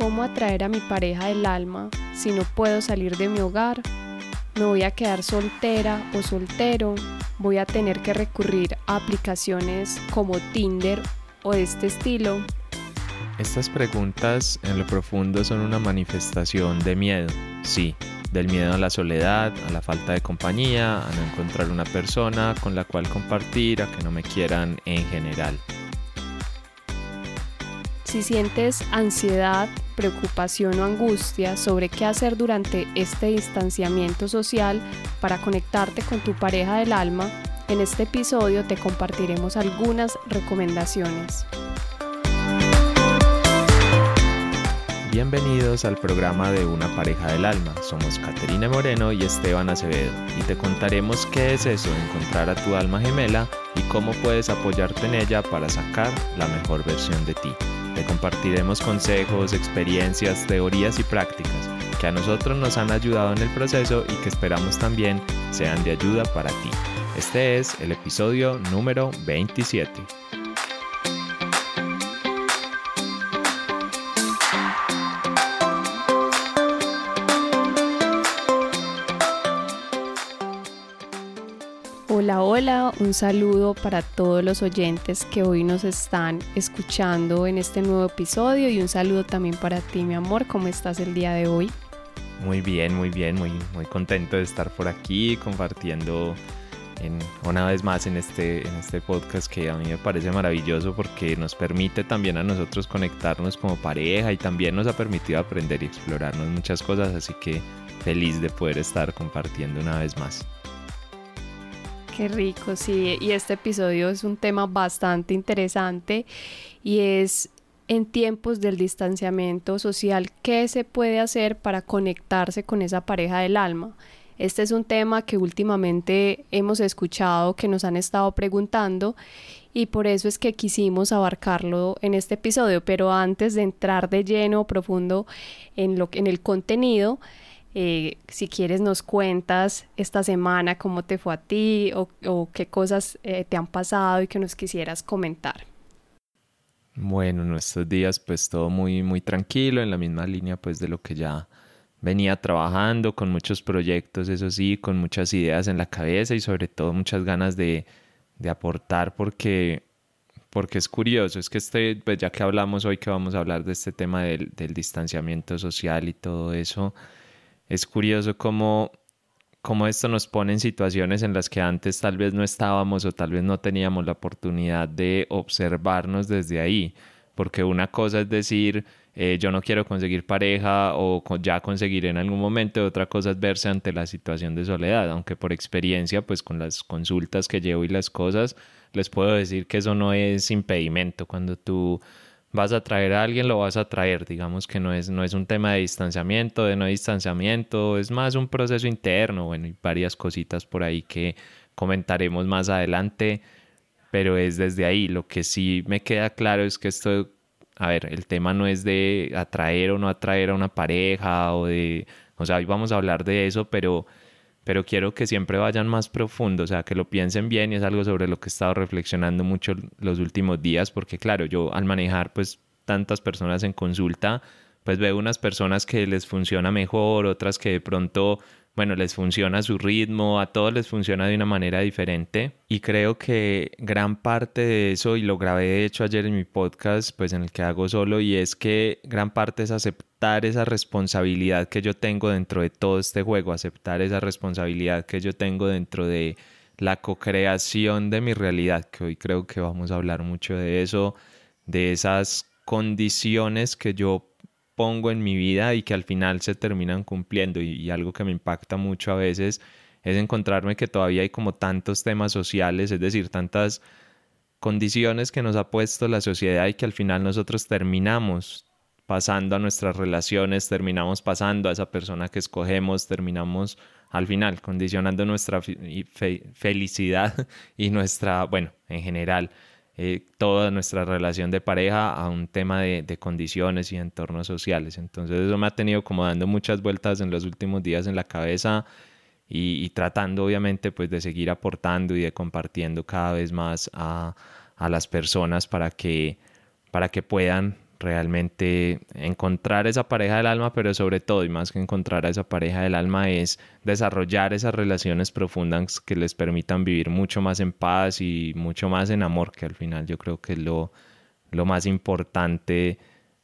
¿Cómo atraer a mi pareja del alma si no puedo salir de mi hogar? ¿Me voy a quedar soltera o soltero? ¿Voy a tener que recurrir a aplicaciones como Tinder o este estilo? Estas preguntas en lo profundo son una manifestación de miedo, sí, del miedo a la soledad, a la falta de compañía, a no encontrar una persona con la cual compartir, a que no me quieran en general. Si sientes ansiedad, preocupación o angustia sobre qué hacer durante este distanciamiento social para conectarte con tu pareja del alma, en este episodio te compartiremos algunas recomendaciones. Bienvenidos al programa de Una pareja del alma. Somos Caterina Moreno y Esteban Acevedo y te contaremos qué es eso, encontrar a tu alma gemela y cómo puedes apoyarte en ella para sacar la mejor versión de ti. Compartiremos consejos, experiencias, teorías y prácticas que a nosotros nos han ayudado en el proceso y que esperamos también sean de ayuda para ti. Este es el episodio número 27. Un saludo para todos los oyentes que hoy nos están escuchando en este nuevo episodio y un saludo también para ti, mi amor, ¿cómo estás el día de hoy? Muy bien, muy bien, muy, muy contento de estar por aquí compartiendo una vez más en este, en este podcast que a mí me parece maravilloso porque nos permite también a nosotros conectarnos como pareja y también nos ha permitido aprender y explorarnos muchas cosas, así que feliz de poder estar compartiendo una vez más. Qué rico, sí. Y este episodio es un tema bastante interesante y es en tiempos del distanciamiento social, ¿qué se puede hacer para conectarse con esa pareja del alma? Este es un tema que últimamente hemos escuchado, que nos han estado preguntando y por eso es que quisimos abarcarlo en este episodio. Pero antes de entrar de lleno profundo en, lo, en el contenido, eh, si quieres nos cuentas esta semana cómo te fue a ti o, qué cosas eh, te han pasado y que nos quisieras comentar. Bueno, nuestros días pues todo muy muy tranquilo en la misma línea pues de lo que ya venía trabajando con muchos proyectos, eso sí, con muchas ideas en la cabeza y sobre todo muchas ganas de, de aportar porque porque es curioso, es que este, pues ya que hablamos hoy que vamos a hablar de este tema del, del distanciamiento social y todo eso, es curioso cómo, cómo esto nos pone en situaciones en las que antes tal vez no estábamos o tal vez no teníamos la oportunidad de observarnos desde ahí. Porque una cosa es decir, eh, yo no quiero conseguir pareja o ya conseguir en algún momento, otra cosa es verse ante la situación de soledad, aunque por experiencia, pues con las consultas que llevo y las cosas, les puedo decir que eso no es impedimento. Cuando tú vas a traer a alguien, lo vas a traer. Digamos que no es, no es un tema de distanciamiento, de no distanciamiento, es más un proceso interno, bueno, y varias cositas por ahí que comentaremos más adelante, pero es desde ahí. Lo que sí me queda claro es que esto, a ver, el tema no es de atraer o no atraer a una pareja o de, o sea, hoy vamos a hablar de eso, pero pero quiero que siempre vayan más profundo, o sea, que lo piensen bien y es algo sobre lo que he estado reflexionando mucho los últimos días, porque claro, yo al manejar pues tantas personas en consulta, pues veo unas personas que les funciona mejor, otras que de pronto bueno, les funciona a su ritmo, a todos les funciona de una manera diferente y creo que gran parte de eso, y lo grabé de hecho ayer en mi podcast, pues en el que hago solo, y es que gran parte es aceptar esa responsabilidad que yo tengo dentro de todo este juego, aceptar esa responsabilidad que yo tengo dentro de la co-creación de mi realidad, que hoy creo que vamos a hablar mucho de eso, de esas condiciones que yo pongo en mi vida y que al final se terminan cumpliendo. Y, algo que me impacta mucho a veces es encontrarme que todavía hay como tantos temas sociales, es decir, tantas condiciones que nos ha puesto la sociedad y que al final nosotros terminamos pasando a nuestras relaciones, terminamos pasando a esa persona que escogemos, terminamos al final condicionando nuestra felicidad y nuestra, bueno, en general, eh, toda nuestra relación de pareja a un tema de, condiciones y entornos sociales. Entonces eso me ha tenido como dando muchas vueltas en los últimos días en la cabeza y, tratando obviamente pues de seguir aportando y de compartiendo cada vez más a, las personas para que, para que puedan realmente encontrar esa pareja del alma, pero sobre todo y más que encontrar a esa pareja del alma es desarrollar esas relaciones profundas que les permitan vivir mucho más en paz y mucho más en amor, que al final yo creo que es lo, lo más importante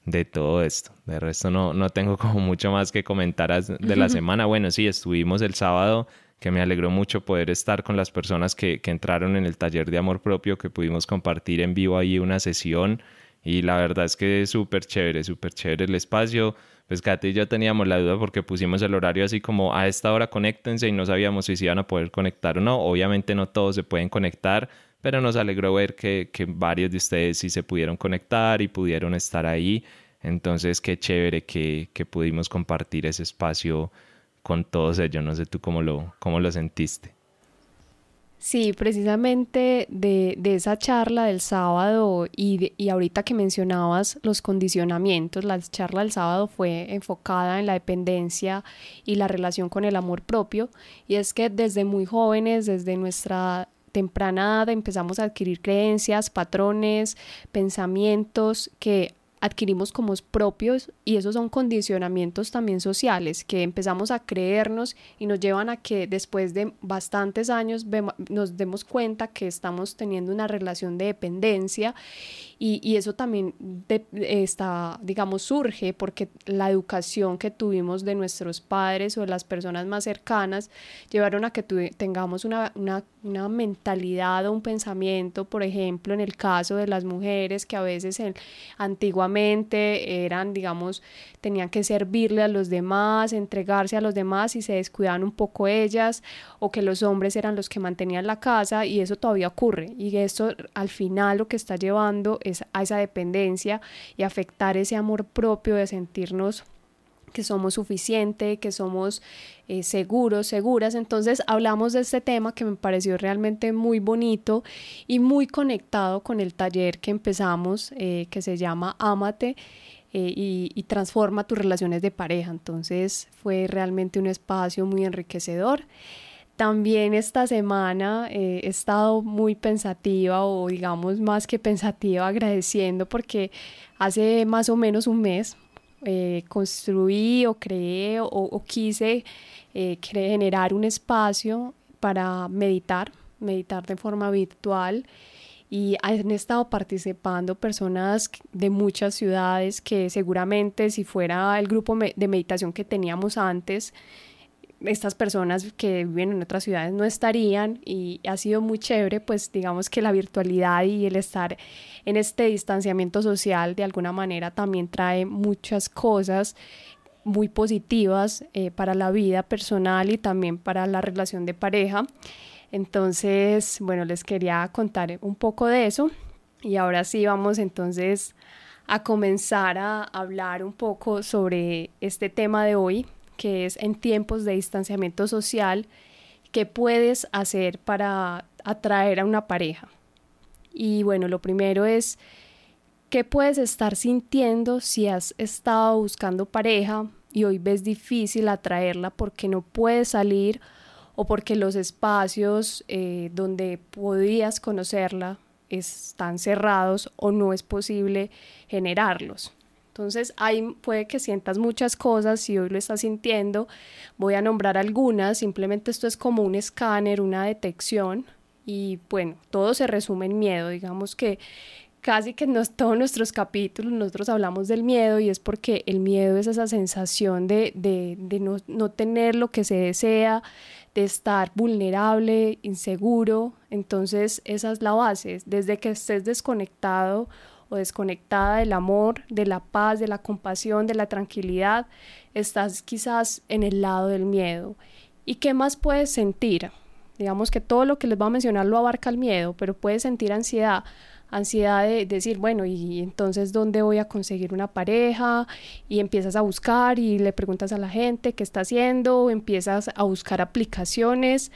de todo esto. De resto no, no tengo como mucho más que comentar de la semana. Bueno, sí, estuvimos el sábado que me alegró mucho poder estar con las personas que, que entraron en el taller de amor propio, que pudimos compartir en vivo ahí una sesión y la verdad es que es súper chévere, súper chévere el espacio. Pues Katy y yo teníamos la duda porque pusimos el horario así como a esta hora conéctense y no sabíamos si se iban a poder conectar o no. Obviamente no todos se pueden conectar, pero nos alegró ver que, varios de ustedes sí se pudieron conectar y pudieron estar ahí. Entonces, qué chévere que, que pudimos compartir ese espacio con todos ellos. No sé tú cómo lo, cómo lo sentiste. Sí, precisamente de, de, esa charla del sábado y, y ahorita que mencionabas los condicionamientos, la charla del sábado fue enfocada en la dependencia y la relación con el amor propio. Y es que desde muy jóvenes, desde nuestra temprana edad empezamos a adquirir creencias, patrones, pensamientos que adquirimos como propios y esos son condicionamientos también sociales que empezamos a creernos y nos llevan a que después de bastantes años nos demos cuenta que estamos teniendo una relación de dependencia y, eso también está, digamos, surge porque la educación que tuvimos de nuestros padres o de las personas más cercanas llevaron a que tengamos una, una, una, mentalidad o un pensamiento, por ejemplo, en el caso de las mujeres que a veces eran, digamos, tenían que servirle a los demás, entregarse a los demás y se descuidaban un poco ellas, o que los hombres eran los que mantenían la casa y eso todavía ocurre. Y esto al final lo que está llevando es a esa dependencia y afectar ese amor propio de sentirnos que somos suficientes, que somos eh, seguros, seguras. Entonces hablamos de este tema que me pareció realmente muy bonito y muy conectado con el taller que empezamos, eh, que se llama Amate eh, y, transforma tus relaciones de pareja. Entonces fue realmente un espacio muy enriquecedor. También esta semana eh, he estado muy pensativa o digamos más que pensativa agradeciendo porque hace más o menos un mes eh, construí o creé o, quise generar un espacio para meditar, meditar de forma virtual. Y han estado participando personas de muchas ciudades que seguramente si fuera el grupo de meditación que teníamos antes, estas personas que viven en otras ciudades no estarían y ha sido muy chévere, pues digamos que la virtualidad y el estar en este distanciamiento social de alguna manera también trae muchas cosas muy positivas eh, para la vida personal y también para la relación de pareja. Entonces, bueno, les quería contar un poco de eso y ahora sí vamos entonces a comenzar a hablar un poco sobre este tema de hoy, que es en tiempos de distanciamiento social, ¿qué puedes hacer para atraer a una pareja? Y bueno, lo primero es, ¿qué puedes estar sintiendo si has estado buscando pareja y hoy ves difícil atraerla porque no puedes salir o porque los espacios eh, donde podías conocerla están cerrados o no es posible generarlos. Entonces, ahí puede que sientas muchas cosas, si hoy lo estás sintiendo, voy a nombrar algunas, simplemente esto es como un escáner, una detección y bueno, todo se resume en miedo, digamos que casi que en todos nuestros capítulos nosotros hablamos del miedo y es porque el miedo es esa sensación de, de, de no, no, tener lo que se desea, de estar vulnerable, inseguro. Entonces esa es la base. Desde que estés desconectado o desconectada del amor, de la paz, de la compasión, de la tranquilidad, estás quizás en el lado del miedo. ¿Y qué más puedes sentir? Digamos que todo lo que les voy a mencionar lo abarca el miedo, pero puedes sentir ansiedad ansiedad de decir, bueno, y entonces dónde voy a conseguir una pareja y empiezas a buscar y le preguntas a la gente qué está haciendo, empiezas a buscar aplicaciones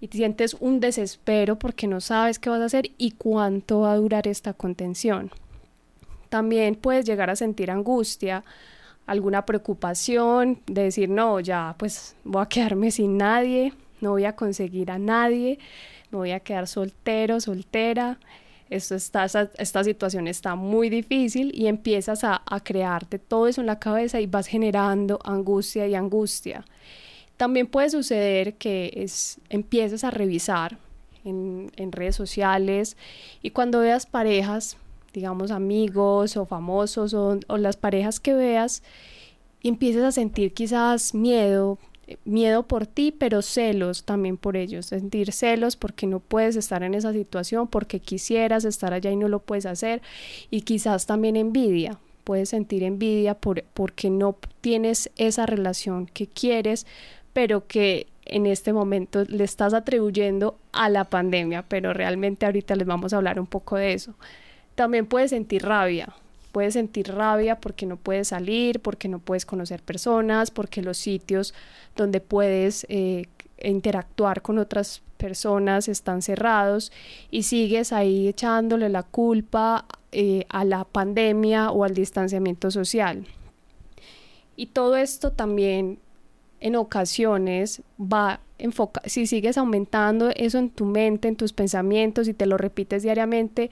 y te sientes un desespero porque no sabes qué vas a hacer y cuánto va a durar esta contención. También puedes llegar a sentir angustia, alguna preocupación de decir, no, ya pues voy a quedarme sin nadie, no voy a conseguir a nadie, me voy a quedar soltero, soltera esto está, esta situación está muy difícil y empiezas a, crearte todo eso en la cabeza y vas generando angustia y angustia. También puede suceder que es, empieces a revisar en, redes sociales y cuando veas parejas, digamos amigos o famosos o, las parejas que veas, y empieces a sentir quizás miedo, miedo por ti, pero celos también por ellos, sentir celos porque no puedes estar en esa situación, porque quisieras estar allá y no lo puedes hacer, y quizás también envidia, puedes sentir envidia por, porque no tienes esa relación que quieres, pero que en este momento le estás atribuyendo a la pandemia, pero realmente ahorita les vamos a hablar un poco de eso. También puedes sentir rabia, puedes sentir rabia porque no puedes salir, porque no puedes conocer personas, porque los sitios donde puedes eh, interactuar con otras personas están cerrados y sigues ahí echándole la culpa eh, a la pandemia o al distanciamiento social. Y todo esto también en ocasiones va enfoca si sigues aumentando eso en tu mente, en tus pensamientos y te lo repites diariamente,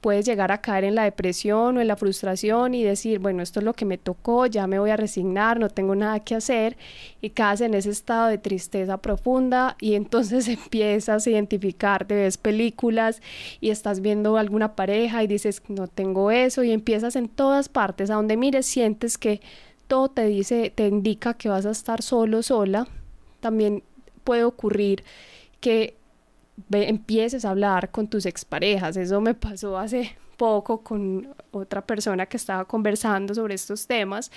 puedes llegar a caer en la depresión o en la frustración y decir, bueno, esto es lo que me tocó, ya me voy a resignar, no tengo nada que hacer y caes en ese estado de tristeza profunda y entonces empiezas a identificar, te ves películas y estás viendo alguna pareja y dices, no tengo eso y empiezas en todas partes, a donde mires sientes que todo te dice, te indica que vas a estar solo, sola. También puede ocurrir que empieces a hablar con tus exparejas. Eso me pasó hace poco con otra persona que estaba conversando sobre estos temas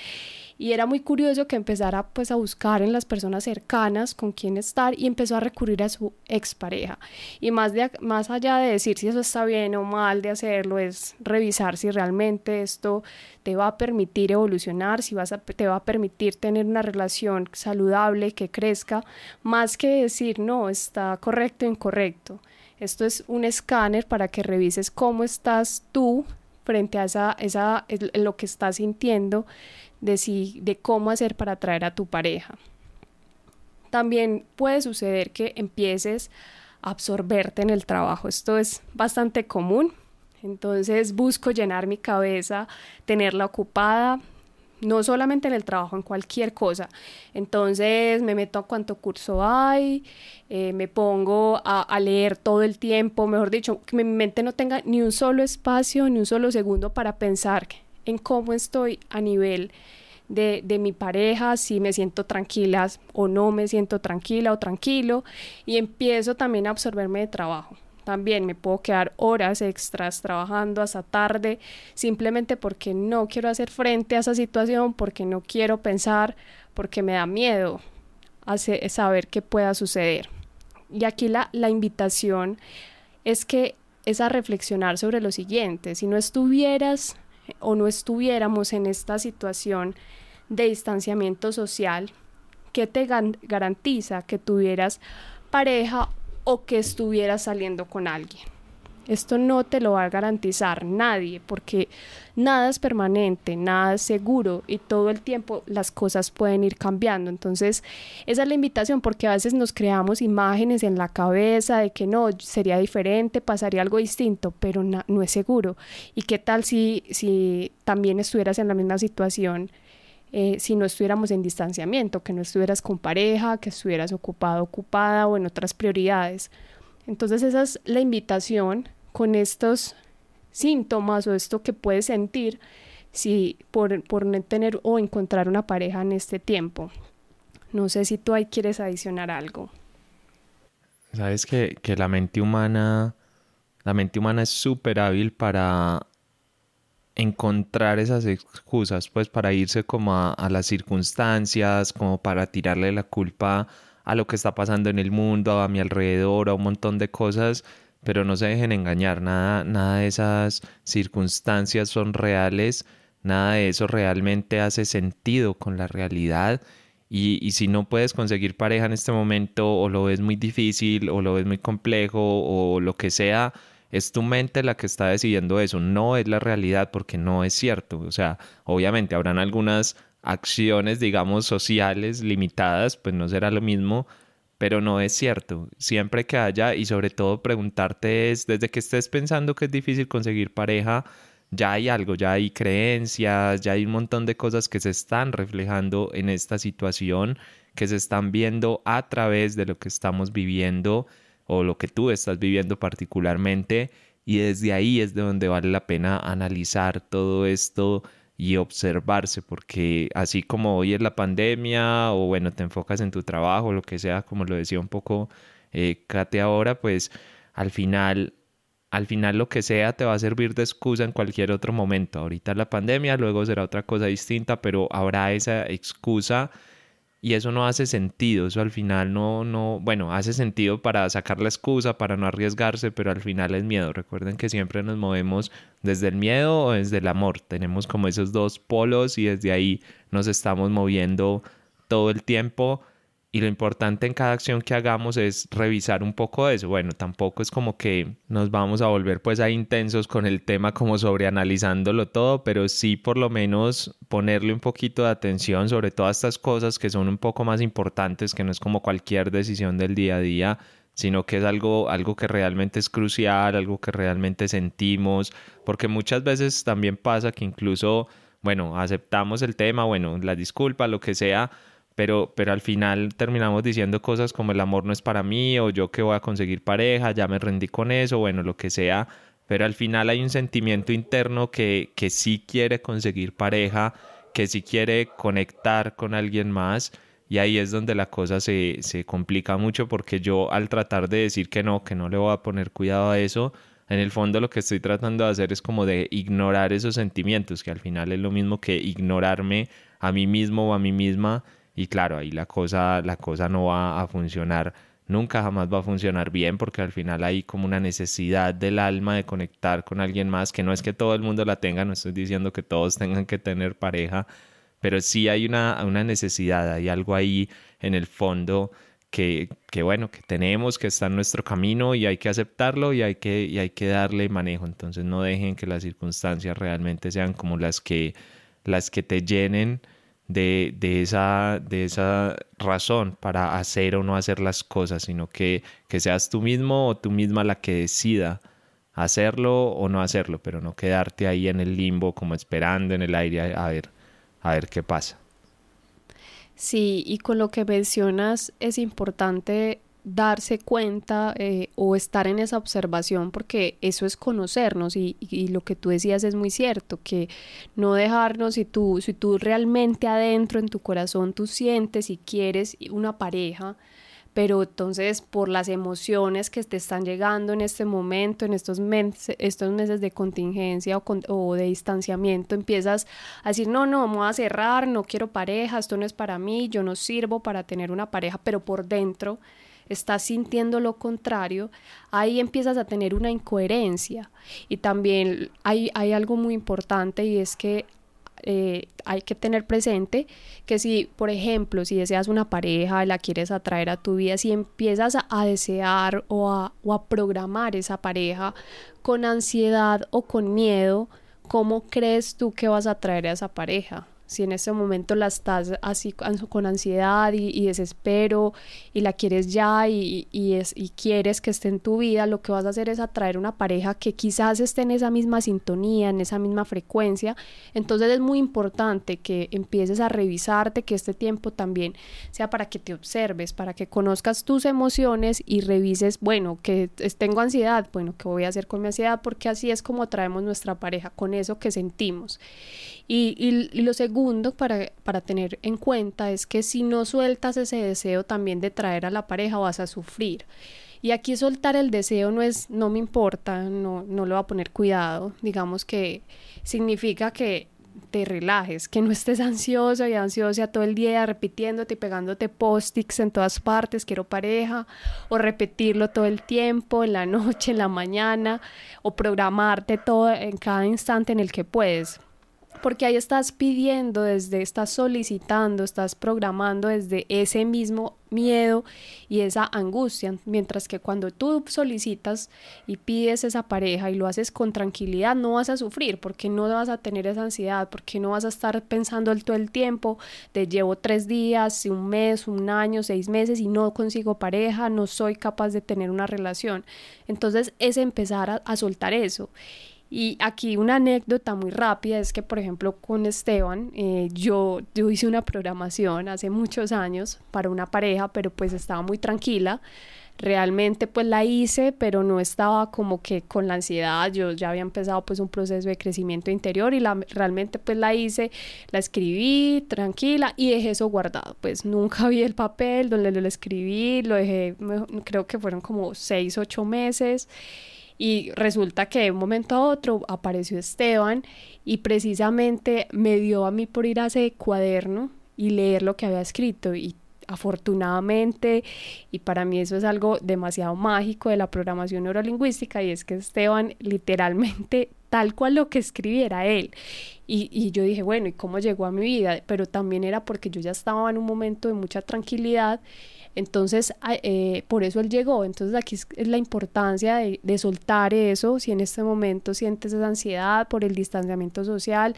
y era muy curioso que empezara pues a buscar en las personas cercanas con quién estar y empezó a recurrir a su expareja. Y más, de, más allá de decir si eso está bien o mal de hacerlo es revisar si realmente esto te va a permitir evolucionar si vas a, te va a permitir tener una relación saludable que crezca más que decir no está correcto o incorrecto esto es un escáner para que revises cómo estás tú frente a esa, esa, lo que estás sintiendo de, si, de cómo hacer para atraer a tu pareja. También puede suceder que empieces a absorberte en el trabajo. Esto es bastante común. Entonces busco llenar mi cabeza, tenerla ocupada, no solamente en el trabajo, en cualquier cosa. Entonces me meto a cuánto curso hay, eh, me pongo a, leer todo el tiempo, mejor dicho, que mi mente no tenga ni un solo espacio, ni un solo segundo para pensar en cómo estoy a nivel de, de, mi pareja, si me siento tranquila o no me siento tranquila o tranquilo, y empiezo también a absorberme de trabajo. También me puedo quedar horas extras trabajando hasta tarde simplemente porque no quiero hacer frente a esa situación, porque no quiero pensar, porque me da miedo saber qué pueda suceder. Y aquí la, la invitación es que es a reflexionar sobre lo siguiente. Si no estuvieras o no estuviéramos en esta situación de distanciamiento social, ¿qué te garantiza que tuvieras pareja o que estuvieras saliendo con alguien. Esto no te lo va a garantizar nadie porque nada es permanente, nada es seguro y todo el tiempo las cosas pueden ir cambiando. Entonces, esa es la invitación porque a veces nos creamos imágenes en la cabeza de que no, sería diferente, pasaría algo distinto, pero no es seguro. ¿Y qué tal si, si también estuvieras en la misma situación? Eh, si no estuviéramos en distanciamiento, que no estuvieras con pareja, que estuvieras ocupado, ocupada o en otras prioridades. Entonces esa es la invitación con estos síntomas o esto que puedes sentir si por, por no tener o encontrar una pareja en este tiempo. No sé si tú ahí quieres adicionar algo. Sabes que, que la mente humana, la mente humana es súper hábil para encontrar esas excusas pues para irse como a, las circunstancias, como para tirarle la culpa a lo que está pasando en el mundo, a mi alrededor, a un montón de cosas, pero no se dejen engañar, nada, nada de esas circunstancias son reales, nada de eso realmente hace sentido con la realidad. Y, y, si no puedes conseguir pareja en este momento, o lo ves muy difícil, o lo ves muy complejo, o lo que sea, es tu mente la que está decidiendo eso, no es la realidad porque no es cierto. O sea, obviamente habrán algunas acciones, digamos, sociales limitadas, pues no será lo mismo, pero no es cierto. Siempre que haya, y sobre todo preguntarte es, desde que estés pensando que es difícil conseguir pareja, ya hay algo, ya hay creencias, ya hay un montón de cosas que se están reflejando en esta situación, que se están viendo a través de lo que estamos viviendo o lo que tú estás viviendo particularmente. Y desde ahí es de donde vale la pena analizar todo esto y observarse, porque así como hoy es la pandemia o bueno, te enfocas en tu trabajo, lo que sea, como lo decía un poco eh, Kate ahora, pues al final, al final lo que sea te va a servir de excusa en cualquier otro momento. Ahorita la pandemia, luego será otra cosa distinta, pero habrá esa excusa y eso no hace sentido, eso al final no, no, bueno, hace sentido para sacar la excusa, para no arriesgarse, pero al final es miedo. Recuerden que siempre nos movemos desde el miedo o desde el amor. Tenemos como esos dos polos y desde ahí nos estamos moviendo todo el tiempo y lo importante en cada acción que hagamos es revisar un poco eso. Bueno, tampoco es como que nos vamos a volver pues ahí intensos con el tema como sobre analizándolo todo, pero sí por lo menos ponerle un poquito de atención sobre todas estas cosas que son un poco más importantes, que no es como cualquier decisión del día a día, sino que es algo, algo que realmente es crucial, algo que realmente sentimos, porque muchas veces también pasa que incluso, bueno, aceptamos el tema, bueno, la disculpa, lo que sea, pero, pero al final terminamos diciendo cosas como el amor no es para mí o yo que voy a conseguir pareja, ya me rendí con eso, bueno, lo que sea, pero al final hay un sentimiento interno que, que sí quiere conseguir pareja, que sí quiere conectar con alguien más y ahí es donde la cosa se, se complica mucho porque yo al tratar de decir que no, que no le voy a poner cuidado a eso, en el fondo lo que estoy tratando de hacer es como de ignorar esos sentimientos, que al final es lo mismo que ignorarme a mí mismo o a mí misma y claro, ahí la cosa, la cosa no va a funcionar, nunca jamás va a funcionar bien porque al final hay como una necesidad del alma de conectar con alguien más, que no es que todo el mundo la tenga, no estoy diciendo que todos tengan que tener pareja, pero sí hay una, una necesidad, hay algo ahí en el fondo que, que, bueno, que tenemos, que está en nuestro camino y hay que aceptarlo y hay que, y hay que darle manejo. Entonces no dejen que las circunstancias realmente sean como las que, las que te llenen de, de, esa, de esa razón para hacer o no hacer las cosas, sino que, que seas tú mismo o tú misma la que decida hacerlo o no hacerlo, pero no quedarte ahí en el limbo como esperando en el aire a ver, a ver qué pasa. Sí, y con lo que mencionas es importante darse cuenta eh, o estar en esa observación porque eso es conocernos y, lo que tú decías es muy cierto que no dejarnos si tú si tú realmente adentro en tu corazón tú sientes y quieres una pareja pero entonces por las emociones que te están llegando en este momento, en estos estos meses de contingencia o, o, de distanciamiento, empiezas a decir, no, no, vamos a cerrar, no quiero pareja, esto no es para mí, yo no sirvo para tener una pareja, pero por dentro estás sintiendo lo contrario, ahí empiezas a tener una incoherencia. Y también hay, hay algo muy importante y es que eh, hay que tener presente que si, por ejemplo, si deseas una pareja, la quieres atraer a tu vida, si empiezas a, desear o a, o a programar esa pareja con ansiedad o con miedo, ¿cómo crees tú que vas a atraer a esa pareja? Si en ese momento la estás así con ansiedad y, desespero y la quieres ya y, es, y quieres que esté en tu vida, lo que vas a hacer es atraer una pareja que quizás esté en esa misma sintonía, en esa misma frecuencia. Entonces es muy importante que empieces a revisarte, que este tiempo también sea para que te observes, para que conozcas tus emociones y revises, bueno, que tengo ansiedad, bueno, ¿qué voy a hacer con mi ansiedad? Porque así es como atraemos nuestra pareja, con eso que sentimos. Y, y, lo segundo para, para tener en cuenta es que si no sueltas ese deseo también de traer a la pareja vas a sufrir. Y aquí soltar el deseo no es no me importa, no, no le va a poner cuidado. Digamos que significa que te relajes, que no estés ansioso y ansiosa todo el día repitiéndote y pegándote post-its en todas partes, quiero pareja, o repetirlo todo el tiempo, en la noche, en la mañana, o programarte todo en cada instante en el que puedes porque ahí estás pidiendo desde, estás solicitando, estás programando desde ese mismo miedo y esa angustia, mientras que cuando tú solicitas y pides esa pareja y lo haces con tranquilidad, no vas a sufrir, porque no vas a tener esa ansiedad, porque no vas a estar pensando el todo el tiempo de llevo tres días, un mes, un año, seis meses y no consigo pareja, no soy capaz de tener una relación. Entonces es empezar a, a soltar eso. Y aquí una anécdota muy rápida es que, por ejemplo, con Esteban, eh, yo, yo hice una programación hace muchos años para una pareja, pero pues estaba muy tranquila. Realmente pues la hice, pero no estaba como que con la ansiedad. Yo ya había empezado pues un proceso de crecimiento interior y la, realmente pues la hice, la escribí tranquila y dejé eso guardado. Pues nunca vi el papel donde lo escribí, lo dejé, creo que fueron como seis, ocho meses. Y resulta que de un momento a otro apareció Esteban y precisamente me dio a mí por ir a ese cuaderno y leer lo que había escrito. Y afortunadamente y para mí eso es algo demasiado mágico de la programación neurolingüística y es que Esteban literalmente tal cual lo que escribiera él. Y, y, yo dije bueno y cómo llegó a mi vida pero también era porque yo ya estaba en un momento de mucha tranquilidad entonces, eh, por eso él llegó. Entonces, aquí es, la importancia de, soltar eso. Si en este momento sientes esa ansiedad por el distanciamiento social,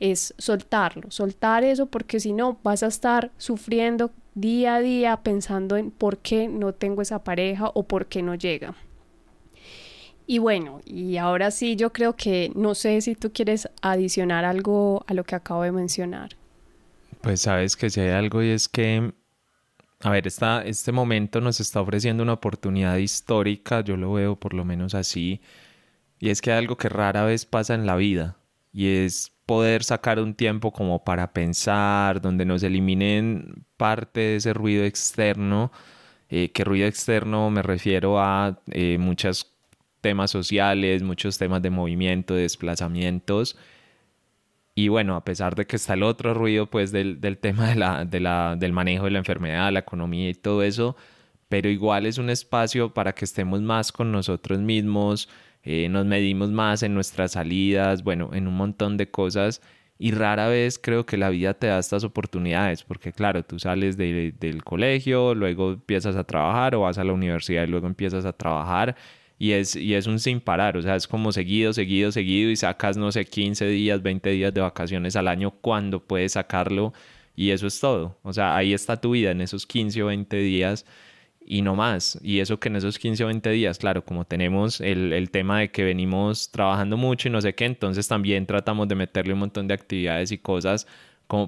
es soltarlo, soltar eso, porque si no, vas a estar sufriendo día a día pensando en por qué no tengo esa pareja o por qué no llega. Y bueno, y ahora sí, yo creo que no sé si tú quieres adicionar algo a lo que acabo de mencionar. Pues sabes que si hay algo y es que a ver, este momento nos está ofreciendo una oportunidad histórica, yo lo veo por lo menos así, y es que hay algo que rara vez pasa en la vida, y es poder sacar un tiempo como para pensar, donde nos eliminen parte de ese ruido externo, eh, que ruido externo me refiero a eh, muchos temas sociales, muchos temas de movimiento, de desplazamientos, y bueno, a pesar de que está el otro ruido pues del, del tema de la, de la, del manejo de la enfermedad, la economía y todo eso, pero igual es un espacio para que estemos más con nosotros mismos, eh, nos medimos más en nuestras salidas, bueno, en un montón de cosas y rara vez creo que la vida te da estas oportunidades, porque claro, tú sales de, del colegio, luego empiezas a trabajar o vas a la universidad y luego empiezas a trabajar y es, y es un sin parar, o sea, es como seguido, seguido, seguido y sacas, no sé, 15 días, 20 días de vacaciones al año cuando puedes sacarlo y eso es todo. O sea, ahí está tu vida en esos 15 o 20 días y no más. Y eso que en esos 15 o 20 días, claro, como tenemos el, el, tema de que venimos trabajando mucho y no sé qué, entonces también tratamos de meterle un montón de actividades y cosas,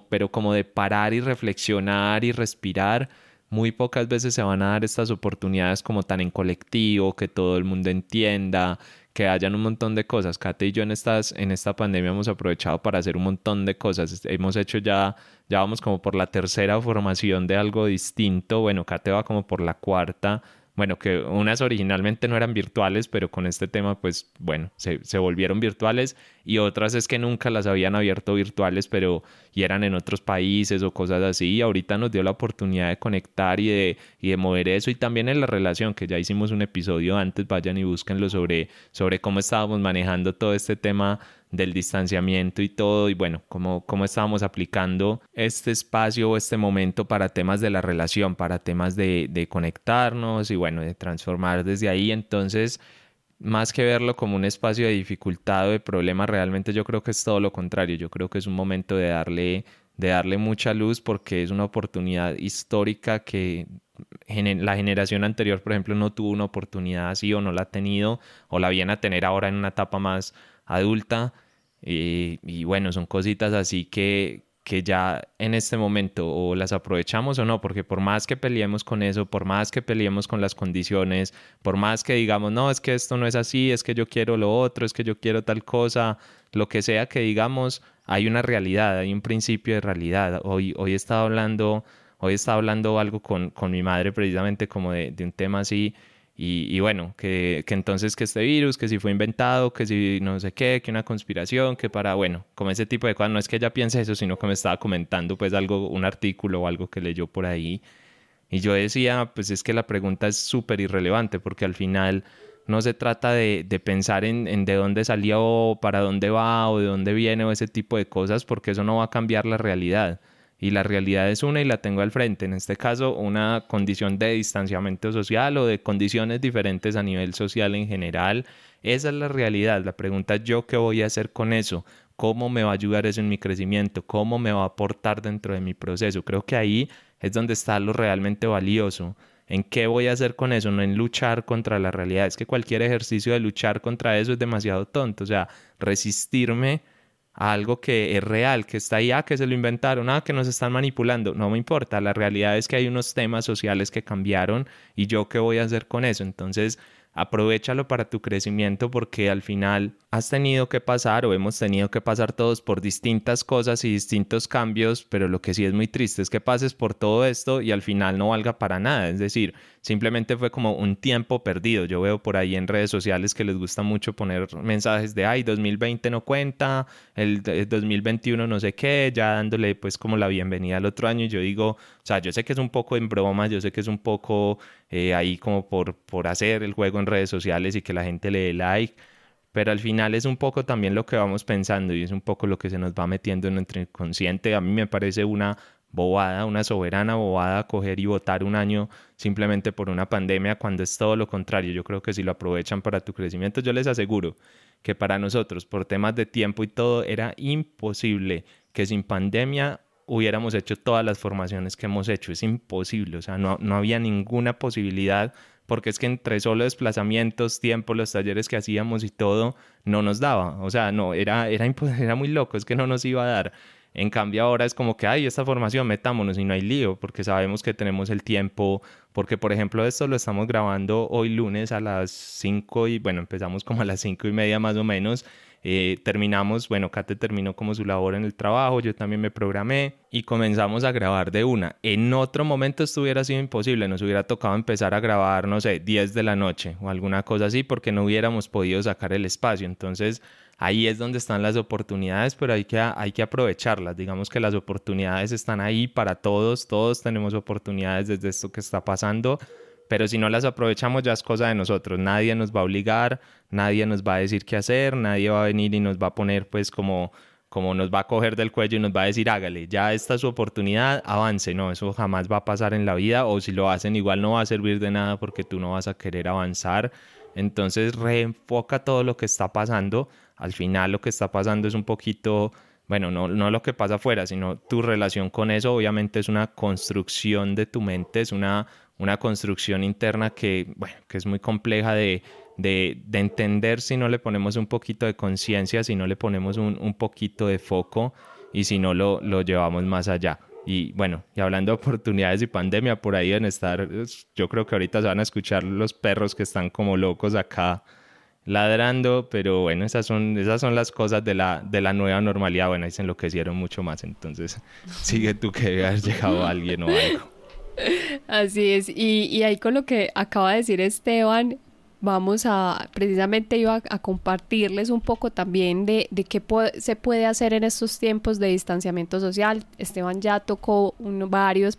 pero como de parar y reflexionar y respirar muy pocas veces se van a dar estas oportunidades como tan en colectivo, que todo el mundo entienda, que hayan un montón de cosas. Kate y yo en, estas, en esta pandemia hemos aprovechado para hacer un montón de cosas. Hemos hecho ya, ya vamos como por la tercera formación de algo distinto. Bueno, Kate va como por la cuarta bueno, que unas originalmente no eran virtuales, pero con este tema, pues bueno, se, se, volvieron virtuales y otras es que nunca las habían abierto virtuales, pero y eran en otros países o cosas así. Y ahorita nos dio la oportunidad de conectar y de, y de mover eso y también en la relación, que ya hicimos un episodio antes, vayan y búsquenlo sobre, sobre cómo estábamos manejando todo este tema del distanciamiento y todo, y bueno, cómo, cómo estábamos aplicando este espacio o este momento para temas de la relación, para temas de, de conectarnos y bueno, de transformar desde ahí. Entonces, más que verlo como un espacio de dificultad o de problema, realmente yo creo que es todo lo contrario. Yo creo que es un momento de darle, de darle mucha luz porque es una oportunidad histórica que la generación anterior, por ejemplo, no tuvo una oportunidad así o no la ha tenido o la viene a tener ahora en una etapa más adulta. Y, bueno, son cositas así que, que ya en este momento o las aprovechamos o no, porque por más que peleemos con eso, por más que peleemos con las condiciones, por más que digamos, no, es que esto no es así, es que yo quiero lo otro, es que yo quiero tal cosa, lo que sea que digamos, hay una realidad, hay un principio de realidad. Hoy, hoy estaba hablando, hoy estaba hablando algo con, con mi madre precisamente como de un tema así y, bueno, que, entonces que este virus, que si fue inventado, que si no sé qué, que una conspiración, que para, bueno, como ese tipo de cosas, no es que ella piense eso, sino que me estaba comentando pues algo, un artículo o algo que leyó por ahí. Y yo decía, pues es que la pregunta es súper irrelevante porque al final no se trata de, de pensar en, en, de dónde salió, para dónde va o de dónde viene o ese tipo de cosas porque eso no va a cambiar la realidad. Y la realidad es una y la tengo al frente. En este caso, una condición de distanciamiento social o de condiciones diferentes a nivel social en general. Esa es la realidad. La pregunta es yo qué voy a hacer con eso. ¿Cómo me va a ayudar eso en mi crecimiento? ¿Cómo me va a aportar dentro de mi proceso? Creo que ahí es donde está lo realmente valioso. ¿En qué voy a hacer con eso? No en luchar contra la realidad. Es que cualquier ejercicio de luchar contra eso es demasiado tonto. O sea, resistirme algo que es real, que está ahí, ah, que se lo inventaron, ah, que nos están manipulando, no me importa, la realidad es que hay unos temas sociales que cambiaron y yo qué voy a hacer con eso. Entonces, aprovechalo para tu crecimiento porque al final has tenido que pasar o hemos tenido que pasar todos por distintas cosas y distintos cambios, pero lo que sí es muy triste es que pases por todo esto y al final no valga para nada, es decir, simplemente fue como un tiempo perdido. Yo veo por ahí en redes sociales que les gusta mucho poner mensajes de, ay, 2020 no cuenta, el, 2021 no sé qué, ya dándole pues como la bienvenida al otro año y yo digo, o sea, yo sé que es un poco en broma, yo sé que es un poco eh, ahí como por, por hacer el juego en redes sociales y que la gente le dé like, pero al final es un poco también lo que vamos pensando y es un poco lo que se nos va metiendo en nuestro inconsciente. A mí me parece una bobada, una soberana bobada coger y votar un año simplemente por una pandemia cuando es todo lo contrario. Yo creo que si lo aprovechan para tu crecimiento, yo les aseguro que para nosotros, por temas de tiempo y todo, era imposible que sin pandemia hubiéramos hecho todas las formaciones que hemos hecho. Es imposible, o sea, no, no había ninguna posibilidad porque es que entre solo desplazamientos, tiempo, los talleres que hacíamos y todo, no nos daba. O sea, no, era, era, era muy loco, es que no nos iba a dar. En cambio ahora es como que, hay esta formación, metámonos y no hay lío, porque sabemos que tenemos el tiempo, porque por ejemplo esto lo estamos grabando hoy lunes a las 5 y bueno, empezamos como a las 5 y media más o menos eh, terminamos, bueno, Kate terminó como su labor en el trabajo, yo también me programé y comenzamos a grabar de una. En otro momento esto hubiera sido imposible, nos hubiera tocado empezar a grabar, no sé, 10 de la noche o alguna cosa así, porque no hubiéramos podido sacar el espacio. Entonces, ahí es donde están las oportunidades, pero hay que, hay que aprovecharlas. Digamos que las oportunidades están ahí para todos, todos tenemos oportunidades desde esto que está pasando pero si no las aprovechamos ya es cosa de nosotros, nadie nos va a obligar, nadie nos va a decir qué hacer, nadie va a venir y nos va a poner pues como como nos va a coger del cuello y nos va a decir, hágale, ya esta es su oportunidad, avance, no, eso jamás va a pasar en la vida, o si lo hacen igual no va a servir de nada porque tú no vas a querer avanzar, entonces reenfoca todo lo que está pasando, al final lo que está pasando es un poquito, bueno, no, no lo que pasa afuera, sino tu relación con eso, obviamente es una construcción de tu mente, es una una construcción interna que, bueno, que es muy compleja de, de, de, entender si no le ponemos un poquito de conciencia, si no le ponemos un, un, poquito de foco y si no lo, lo llevamos más allá. Y bueno, y hablando de oportunidades y pandemia, por ahí deben estar, yo creo que ahorita se van a escuchar los perros que están como locos acá ladrando, pero bueno, esas son, esas son las cosas de la, de la nueva normalidad. Bueno, ahí se enloquecieron mucho más, entonces sigue tú que hayas llegado alguien o algo. Así es, y, y, ahí con lo que acaba de decir Esteban, vamos a, precisamente iba a, compartirles un poco también de, de qué se puede hacer en estos tiempos de distanciamiento social. Esteban ya tocó varios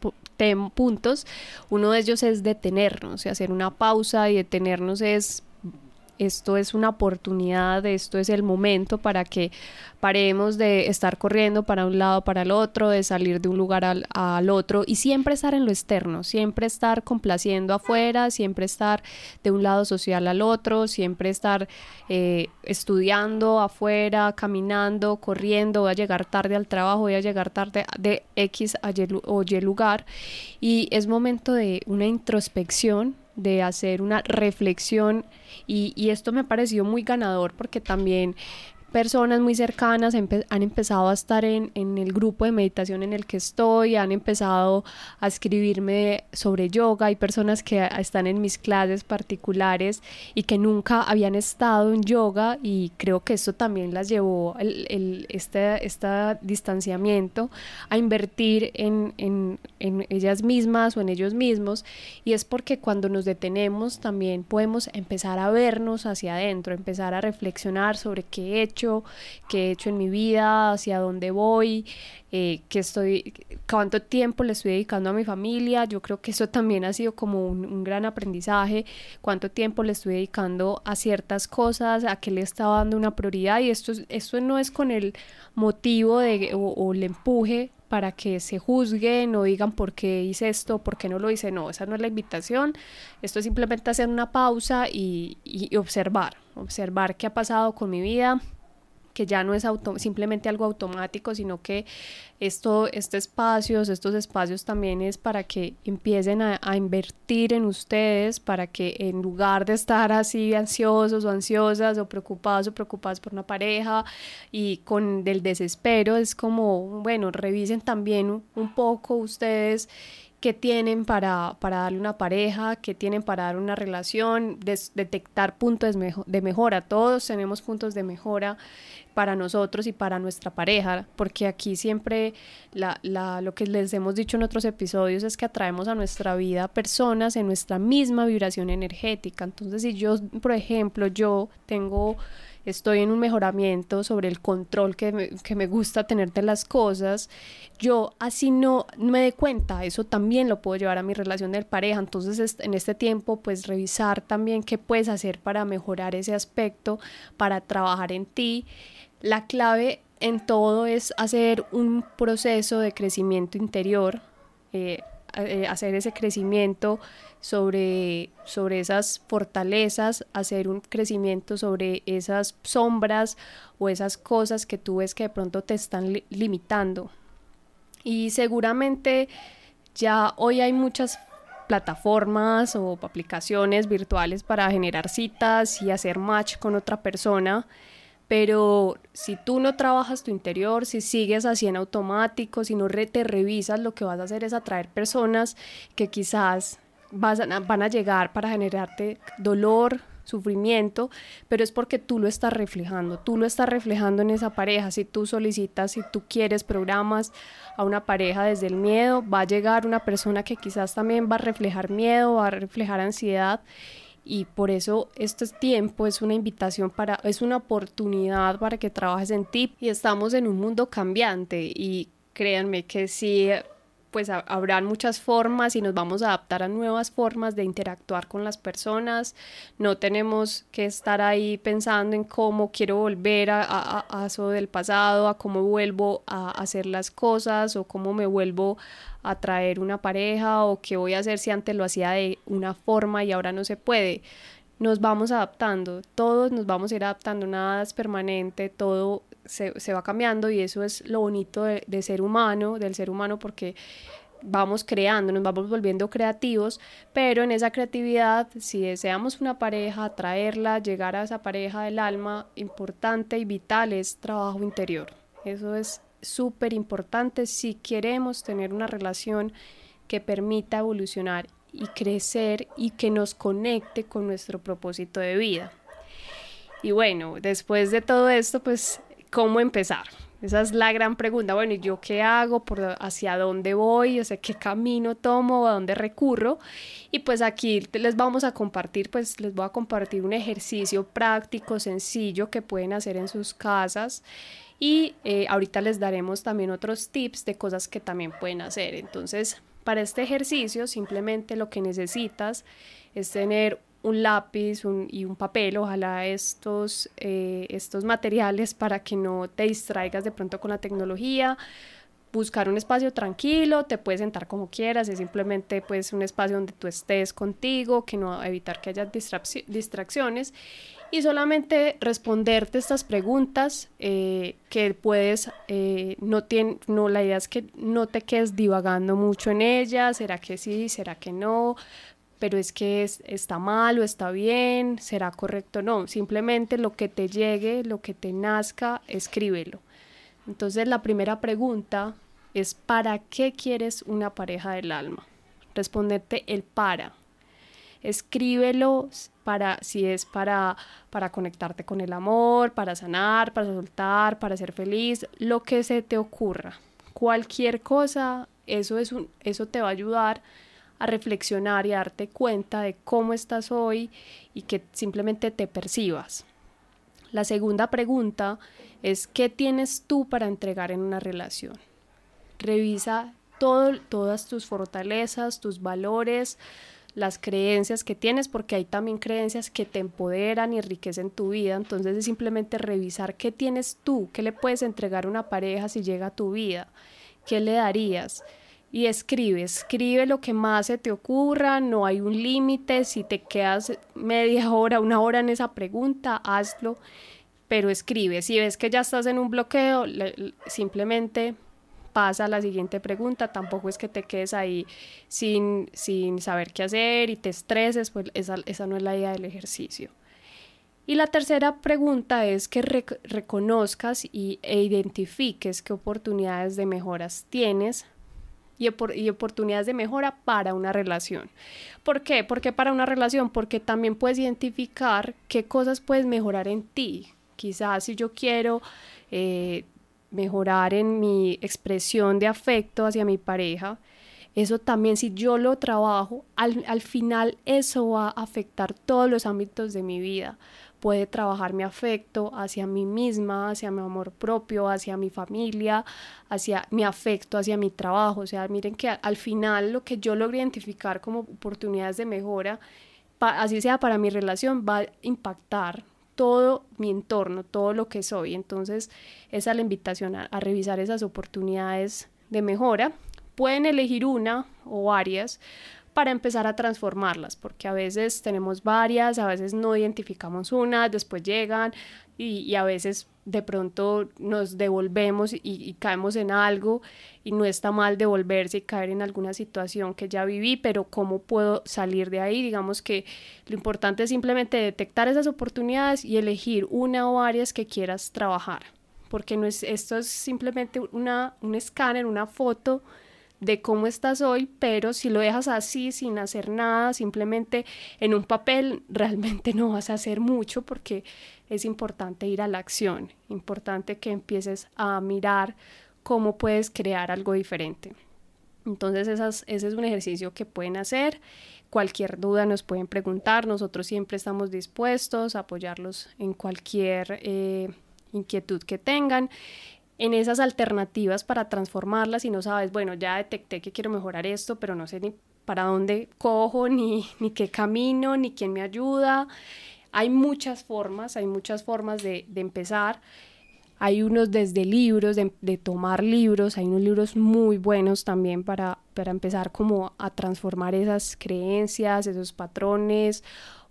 puntos, uno de ellos es detenernos y hacer una pausa y detenernos es esto es una oportunidad, esto es el momento para que paremos de estar corriendo para un lado, para el otro, de salir de un lugar al, otro y siempre estar en lo externo, siempre estar complaciendo afuera, siempre estar de un lado social al otro, siempre estar eh, estudiando afuera, caminando, corriendo, voy a llegar tarde al trabajo, voy a llegar tarde de X a y, o Y lugar. Y es momento de una introspección de hacer una reflexión y, y, esto me pareció muy ganador porque también personas muy cercanas han empezado a estar en, en, el grupo de meditación en el que estoy, han empezado a escribirme sobre yoga, hay personas que están en mis clases particulares y que nunca habían estado en yoga y creo que esto también las llevó el, este, este distanciamiento a invertir en, en, en ellas mismas o en ellos mismos. Y es porque cuando nos detenemos también podemos empezar a vernos hacia adentro, empezar a reflexionar sobre qué he hecho, qué he hecho en mi vida, hacia dónde voy, eh, qué estoy, cuánto tiempo le estoy dedicando a mi familia. Yo creo que eso también ha sido como un, gran aprendizaje, cuánto tiempo le estoy dedicando a ciertas cosas, a qué le estaba dando una prioridad y esto, esto no es con el motivo de, o, o el empuje para que se juzguen o digan por qué hice esto, por qué no lo hice. No, esa no es la invitación. Esto es simplemente hacer una pausa y observar, observar qué ha pasado con mi vida, que ya no es simplemente algo automático, sino que esto, este espacios, estos espacios también es para que empiecen a, invertir en ustedes, para que en lugar de estar así ansiosos o ansiosas o preocupados o preocupadas por una pareja y con del desespero, es como, bueno, revisen también un poco ustedes qué tienen para, para darle una pareja, qué tienen para dar una relación, detectar puntos de mejora. Todos tenemos puntos de mejora para nosotros y para nuestra pareja, porque aquí siempre la, la, lo que les hemos dicho en otros episodios es que atraemos a nuestra vida personas en nuestra misma vibración energética. Entonces, si yo, por ejemplo, yo tengo estoy en un mejoramiento sobre el control que me, que me gusta tener de las cosas, yo así no me dé cuenta, eso también lo puedo llevar a mi relación de pareja, entonces en este tiempo pues revisar también qué puedes hacer para mejorar ese aspecto, para trabajar en ti. La clave en todo es hacer un proceso de crecimiento interior, eh, eh, hacer ese crecimiento sobre, sobre esas fortalezas, hacer un crecimiento sobre esas sombras o esas cosas que tú ves que de pronto te están limitando. Y seguramente ya hoy hay muchas plataformas o aplicaciones virtuales para generar citas y hacer match con otra persona pero si tú no trabajas tu interior, si sigues así en automático, si no te revisas, lo que vas a hacer es atraer personas que quizás van a llegar para generarte dolor, sufrimiento, pero es porque tú lo estás reflejando, tú lo estás reflejando en esa pareja. Si tú solicitas, si tú quieres programas a una pareja desde el miedo, va a llegar una persona que quizás también va a reflejar miedo, va a reflejar ansiedad y por eso este tiempo es una invitación para, es una oportunidad para que trabajes en ti y estamos en un mundo cambiante y créanme que si pues habrán muchas formas y nos vamos a adaptar a nuevas formas de interactuar con las personas. No tenemos que estar ahí pensando en cómo quiero volver a, a, eso del pasado, a cómo vuelvo a hacer las cosas o cómo me vuelvo a traer una pareja o qué voy a hacer si antes lo hacía de una forma y ahora no se puede. Nos vamos adaptando, todos nos vamos a ir adaptando, nada es permanente, todo se, se va cambiando y eso es lo bonito de, de ser humano, del ser humano, porque vamos creando, nos vamos volviendo creativos, pero en esa creatividad, si deseamos una pareja, traerla, llegar a esa pareja del alma, importante y vital es trabajo interior. Eso es súper importante si queremos tener una relación que permita evolucionar y crecer y que nos conecte con nuestro propósito de vida. Y bueno, después de todo esto, pues ¿cómo empezar? Esa es la gran pregunta. Bueno, ¿y yo qué hago? ¿Por ¿Hacia dónde voy? O sea, ¿qué camino tomo? ¿A dónde recurro? Y pues aquí les vamos a compartir, pues les voy a compartir un ejercicio práctico, sencillo que pueden hacer en sus casas. Y eh, ahorita les daremos también otros tips de cosas que también pueden hacer. Entonces, para este ejercicio, simplemente lo que necesitas es tener un lápiz y un papel, ojalá estos, eh, estos materiales para que no te distraigas de pronto con la tecnología, buscar un espacio tranquilo, te puedes sentar como quieras, es simplemente pues un espacio donde tú estés contigo, que no evitar que haya distracciones. Y solamente responderte estas preguntas eh, que puedes, eh, no, tiene, no, la idea es que no te quedes divagando mucho en ellas, será que sí, será que no, pero es que está mal o está bien, será correcto, no, simplemente lo que te llegue, lo que te nazca, escríbelo. Entonces la primera pregunta es ¿para qué quieres una pareja del alma? Responderte el para. Escríbelo para si es para para conectarte con el amor, para sanar, para soltar, para ser feliz, lo que se te ocurra. Cualquier cosa, eso es un eso te va a ayudar a reflexionar y a darte cuenta de cómo estás hoy y que simplemente te percibas. La segunda pregunta es ¿qué tienes tú para entregar en una relación? Revisa todo, todas tus fortalezas, tus valores, las creencias que tienes, porque hay también creencias que te empoderan y enriquecen tu vida. Entonces es simplemente revisar qué tienes tú, qué le puedes entregar a una pareja si llega a tu vida ¿qué le darías? Y escribe, escribe lo que más se te ocurra, no hay un límite, si te quedas media hora, una hora en esa pregunta, hazlo, pero escribe. Si ves que ya estás en un bloqueo, simplemente pasa a la siguiente pregunta, tampoco es que te quedes ahí sin, sin saber qué hacer y te estreses, pues esa, esa no es la idea del ejercicio. Y la tercera pregunta es que reconozcas y, e identifiques qué oportunidades de mejoras tienes y, y, oportunidades de mejora para una relación. ¿Por qué? Porque para una relación, porque también puedes identificar qué cosas puedes mejorar en ti. Quizás si yo quiero eh, mejorar en mi expresión de afecto hacia mi pareja, eso también si yo lo trabajo, al, al final eso va a afectar todos los ámbitos de mi vida puede trabajar mi afecto hacia mí misma, hacia mi amor propio, hacia mi familia, hacia mi afecto, hacia mi trabajo. O sea, miren que al final lo que yo logro identificar como oportunidades de mejora, así sea para mi relación, va a impactar todo mi entorno, todo lo que soy. Entonces, esa es la invitación a revisar esas oportunidades de mejora. Pueden elegir una o varias, para empezar a transformarlas, porque a veces tenemos varias, a veces no identificamos una, después llegan y, a veces de pronto nos devolvemos y, caemos en algo y no está mal devolverse y caer en alguna situación que ya viví, pero ¿cómo puedo salir de ahí? Digamos que lo importante es simplemente detectar esas oportunidades y elegir una o varias que quieras trabajar, porque no es, esto es simplemente una, un escáner, una foto de cómo estás hoy, pero si lo dejas así, sin hacer nada, simplemente en un papel, realmente no vas a hacer mucho porque es importante ir a la acción, importante que empieces a mirar cómo puedes crear algo diferente. Entonces ese es un ejercicio que pueden hacer. Cualquier duda nos pueden preguntar. Nosotros siempre estamos dispuestos a apoyarlos en cualquier eh, inquietud que tengan en esas alternativas para transformarlas y no sabes, bueno, ya detecté que quiero mejorar esto, pero no sé ni para dónde cojo, ni, ni qué camino, ni quién me ayuda. Hay muchas formas, hay muchas formas de, de empezar. Hay unos desde libros, de, de, tomar libros, hay unos libros muy buenos también para, para empezar como a transformar esas creencias, esos patrones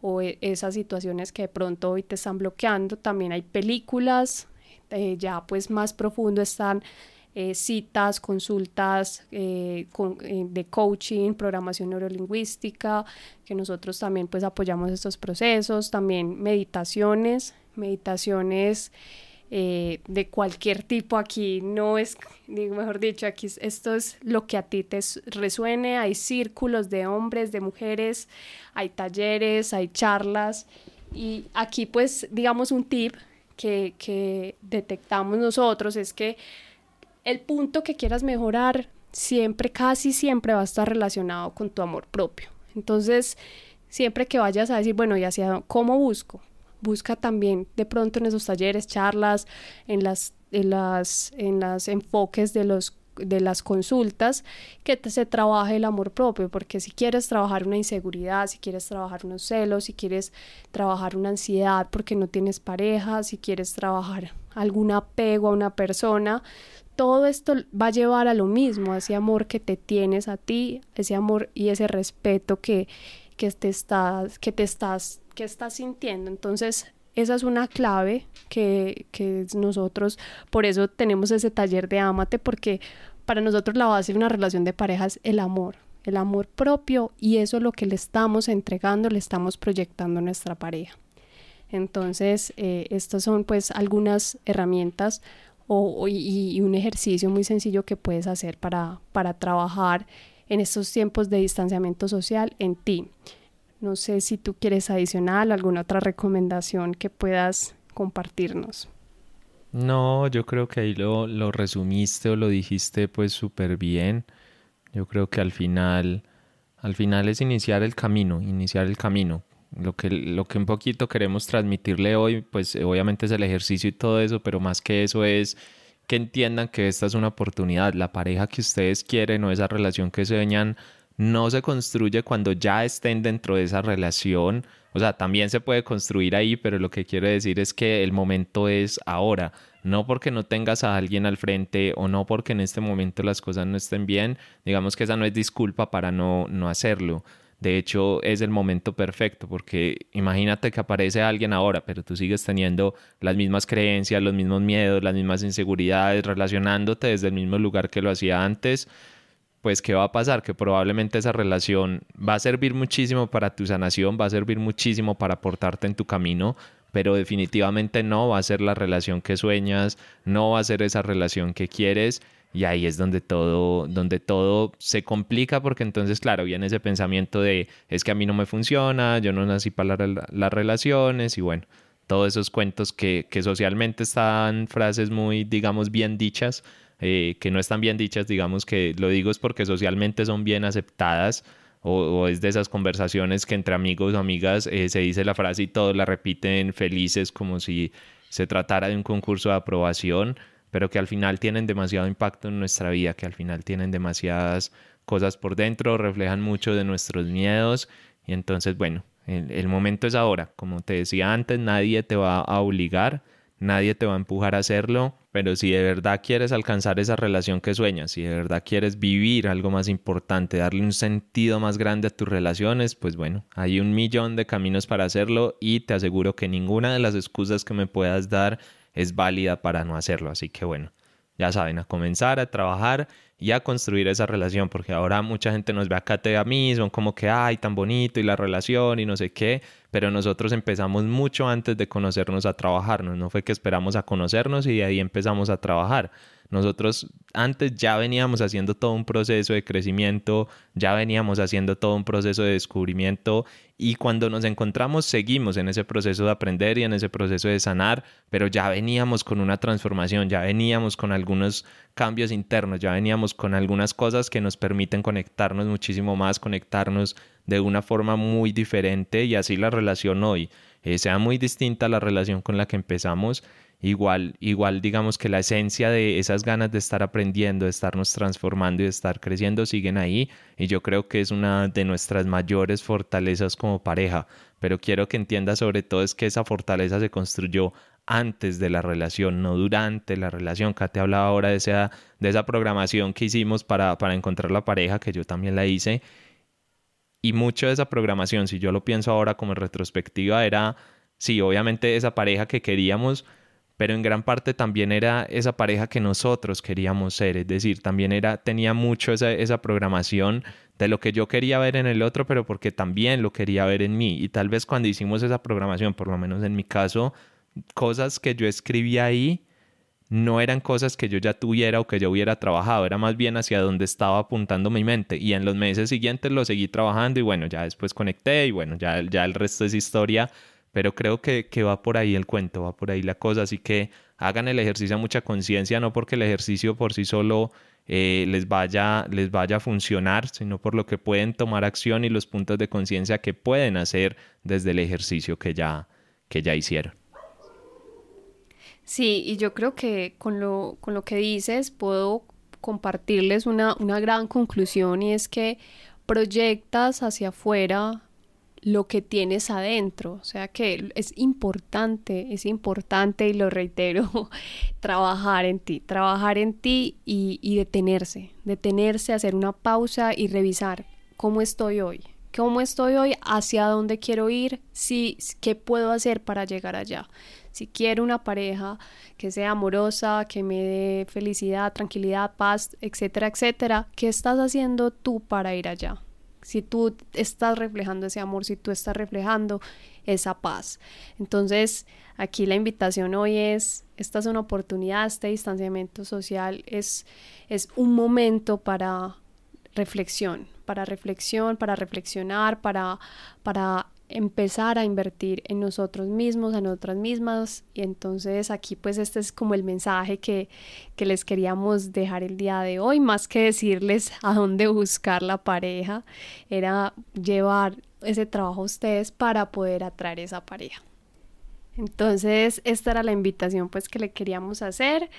o e, esas situaciones que de pronto hoy te están bloqueando. También hay películas, eh, ya pues más profundo están eh, citas, consultas eh, de coaching, programación neurolingüística, que nosotros también pues apoyamos estos procesos, también meditaciones, meditaciones de cualquier tipo. Aquí, no es, mejor dicho, aquí esto es lo que a ti te resuene, hay círculos de hombres, de mujeres, hay talleres, hay charlas. Y aquí pues digamos un tip que, detectamos nosotros es que el punto que quieras mejorar siempre, casi siempre va a estar relacionado con tu amor propio. Entonces, siempre que vayas a decir, bueno, ¿y hacia cómo busco? Busca también de pronto en esos talleres, charlas, en las, en las, en las enfoques de los de las consultas que se trabaje el amor propio, porque si quieres trabajar una inseguridad, si quieres trabajar unos celos, si quieres trabajar una ansiedad porque no tienes pareja, si quieres trabajar algún apego a una persona, todo esto va a llevar a lo mismo, a ese amor que te tienes a ti, ese amor y ese respeto que, que te estás, que te estás, que estás sintiendo. Entonces, esa es una clave que, que nosotros, por eso tenemos ese taller de Amate, porque para nosotros la base de una relación de pareja es el amor, el amor propio y eso es lo que le estamos entregando, le estamos proyectando a nuestra pareja. Entonces, eh, estas son pues algunas herramientas o, y, y, un ejercicio muy sencillo que puedes hacer para, para trabajar en estos tiempos de distanciamiento social en ti. No sé si tú quieres adicional alguna otra recomendación que puedas compartirnos. No, yo creo que ahí lo, lo resumiste o lo dijiste pues súper bien. Yo creo que al final, al final es iniciar el camino, iniciar el camino. Lo que, lo que un poquito queremos transmitirle hoy, pues obviamente es el ejercicio y todo eso, pero más que eso es que entiendan que esta es una oportunidad. La pareja que ustedes quieren o esa relación que sueñan no se construye cuando ya estén dentro de esa relación. O sea, también se puede construir ahí, pero lo que quiero decir es que el momento es ahora. No porque no tengas a alguien al frente o no porque en este momento las cosas no estén bien, digamos que esa no es disculpa para no, no hacerlo. De hecho, es el momento perfecto porque imagínate que aparece alguien ahora, pero tú sigues teniendo las mismas creencias, los mismos miedos, las mismas inseguridades, relacionándote desde el mismo lugar que lo hacía antes. Pues, ¿qué va a pasar? Que probablemente esa relación va a servir muchísimo para tu sanación, va a servir muchísimo para aportarte en tu camino, pero definitivamente no va a ser la relación que sueñas, no va a ser esa relación que quieres y ahí es donde todo, donde todo se complica porque entonces, claro, viene ese pensamiento de es que a mí no me funciona, yo no nací para las relaciones y bueno, todos esos cuentos que, que socialmente están frases muy, digamos, bien dichas, eh, que no están bien dichas, digamos que lo digo es porque socialmente son bien aceptadas. O, es de esas conversaciones que entre amigos o amigas eh, se dice la frase y todos la repiten felices como si se tratara de un concurso de aprobación pero que al final tienen demasiado impacto en nuestra vida, que al final tienen demasiadas cosas por dentro, reflejan mucho de nuestros miedos y entonces, bueno, el, momento es ahora. Como te decía antes, nadie te va a obligar, nadie te va a empujar a hacerlo, pero si de verdad quieres alcanzar esa relación que sueñas, si de verdad quieres vivir algo más importante, darle un sentido más grande a tus relaciones, pues bueno, hay un millón de caminos para hacerlo y te aseguro que ninguna de las excusas que me puedas dar es válida para no hacerlo. Así que bueno, ya saben, a comenzar a trabajar y a construir esa relación, porque ahora mucha gente nos ve acá a mí, son como que, ay, tan bonito y la relación y no sé qué, pero nosotros empezamos mucho antes de conocernos a trabajarnos, no fue que esperamos a conocernos y de ahí empezamos a trabajar. Nosotros antes ya veníamos haciendo todo un proceso de crecimiento, ya veníamos haciendo todo un proceso de descubrimiento y cuando nos encontramos seguimos en ese proceso de aprender y en ese proceso de sanar, pero ya veníamos con una transformación, ya veníamos con algunos cambios internos, ya veníamos con algunas cosas que nos permiten conectarnos muchísimo más, conectarnos de una forma muy diferente y así la relación hoy eh, sea muy distinta a la relación con la que empezamos igual, igual digamos que la esencia de esas ganas de estar aprendiendo, de estarnos transformando y de estar creciendo siguen ahí y yo creo que es una de nuestras mayores fortalezas como pareja, pero quiero que entiendas sobre todo es que esa fortaleza se construyó antes de la relación, no durante la relación. te hablaba ahora de esa, de esa programación que hicimos para, para encontrar la pareja, que yo también la hice. Y mucho de esa programación, si yo lo pienso ahora como en retrospectiva, era, sí, obviamente esa pareja que queríamos, pero en gran parte también era esa pareja que nosotros queríamos ser, es decir, también era, tenía mucho esa, esa programación de lo que yo quería ver en el otro, pero porque también lo quería ver en mí. Y tal vez cuando hicimos esa programación, por lo menos en mi caso, cosas que yo escribía ahí no eran cosas que yo ya tuviera o que yo hubiera trabajado, era más bien hacia donde estaba apuntando mi mente. Y en los meses siguientes lo seguí trabajando y bueno, ya después conecté y bueno, ya, ya el resto es historia pero creo que, va por ahí el cuento, va por ahí la cosa, así que hagan el ejercicio a mucha conciencia, no porque el ejercicio por sí solo eh, les, vaya, les vaya a funcionar, sino por lo que pueden tomar acción y los puntos de conciencia que pueden hacer desde el ejercicio que ya, que ya hicieron. Sí, y yo creo que con lo, con lo que dices puedo compartirles una, una gran conclusión y es que proyectas hacia afuera lo que tienes adentro. O sea que es importante, es importante y lo reitero, trabajar en ti, trabajar en ti y, detenerse, detenerse, hacer una pausa y revisar cómo estoy hoy, cómo estoy hoy, hacia dónde quiero ir, si, qué puedo hacer para llegar allá. Si quiero una pareja que sea amorosa, que me dé felicidad, tranquilidad, paz, etcétera, etcétera, ¿qué estás haciendo tú para ir allá? Si tú estás reflejando ese amor, si tú estás reflejando esa paz. Entonces, aquí la invitación hoy es, esta es una oportunidad, este distanciamiento social es, es un momento para reflexión, para reflexión, para reflexionar, para, para empezar a invertir en nosotros mismos, en otras mismas. Y entonces aquí pues este es como el mensaje que, que les queríamos dejar el día de hoy, más que decirles a dónde buscar la pareja, era llevar ese trabajo a ustedes para poder atraer esa pareja. Entonces esta era la invitación pues que le queríamos hacer.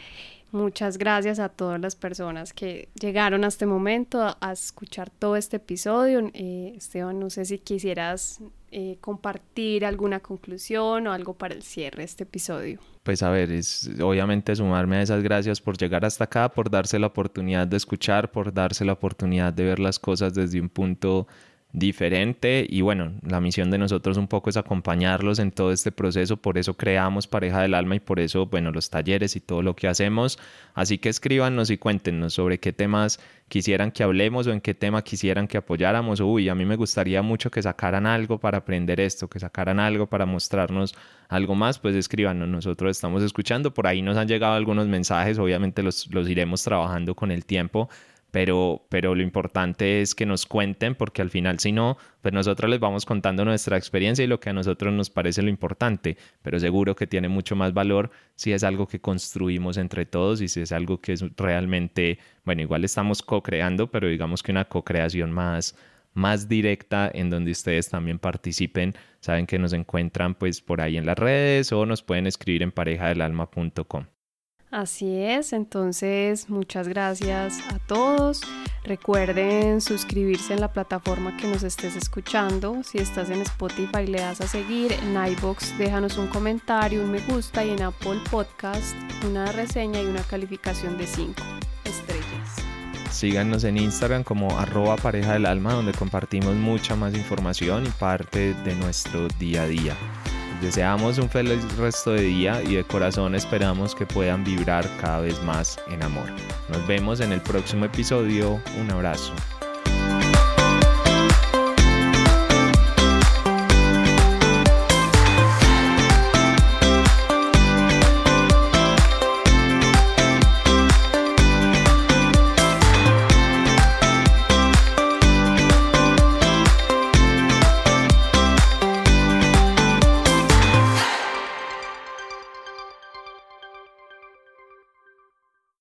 Muchas gracias a todas las personas que llegaron a este momento a, escuchar todo este episodio. Eh, Esteban, no sé si quisieras eh, compartir alguna conclusión o algo para el cierre de este episodio. Pues a ver, es obviamente sumarme a esas gracias por llegar hasta acá, por darse la oportunidad de escuchar, por darse la oportunidad de ver las cosas desde un punto diferente y bueno, la misión de nosotros un poco es acompañarlos en todo este proceso, por eso creamos Pareja del Alma y por eso, bueno, los talleres y todo lo que hacemos, así que escríbanos y cuéntenos sobre qué temas quisieran que hablemos o en qué tema quisieran que apoyáramos, uy, a mí me gustaría mucho que sacaran algo para aprender esto, que sacaran algo para mostrarnos algo más, pues escríbanos, nosotros estamos escuchando, por ahí nos han llegado algunos mensajes, obviamente los, los iremos trabajando con el tiempo, pero, pero lo importante es que nos cuenten porque al final si no, pues nosotros les vamos contando nuestra experiencia y lo que a nosotros nos parece lo importante, pero seguro que tiene mucho más valor si es algo que construimos entre todos y si es algo que es realmente, bueno, igual estamos co-creando, pero digamos que una co-creación más más directa en donde ustedes también participen. Saben que nos encuentran pues por ahí en las redes o nos pueden escribir en parejadelalma.com. Así es, entonces muchas gracias a todos. Recuerden suscribirse en la plataforma que nos estés escuchando. Si estás en Spotify le das a seguir, en iBox déjanos un comentario, un me gusta y en Apple Podcast una reseña y una calificación de 5 estrellas. Síganos en Instagram como arroba pareja del alma donde compartimos mucha más información y parte de nuestro día a día. Deseamos un feliz resto de día y de corazón esperamos que puedan vibrar cada vez más en amor. Nos vemos en el próximo episodio. Un abrazo.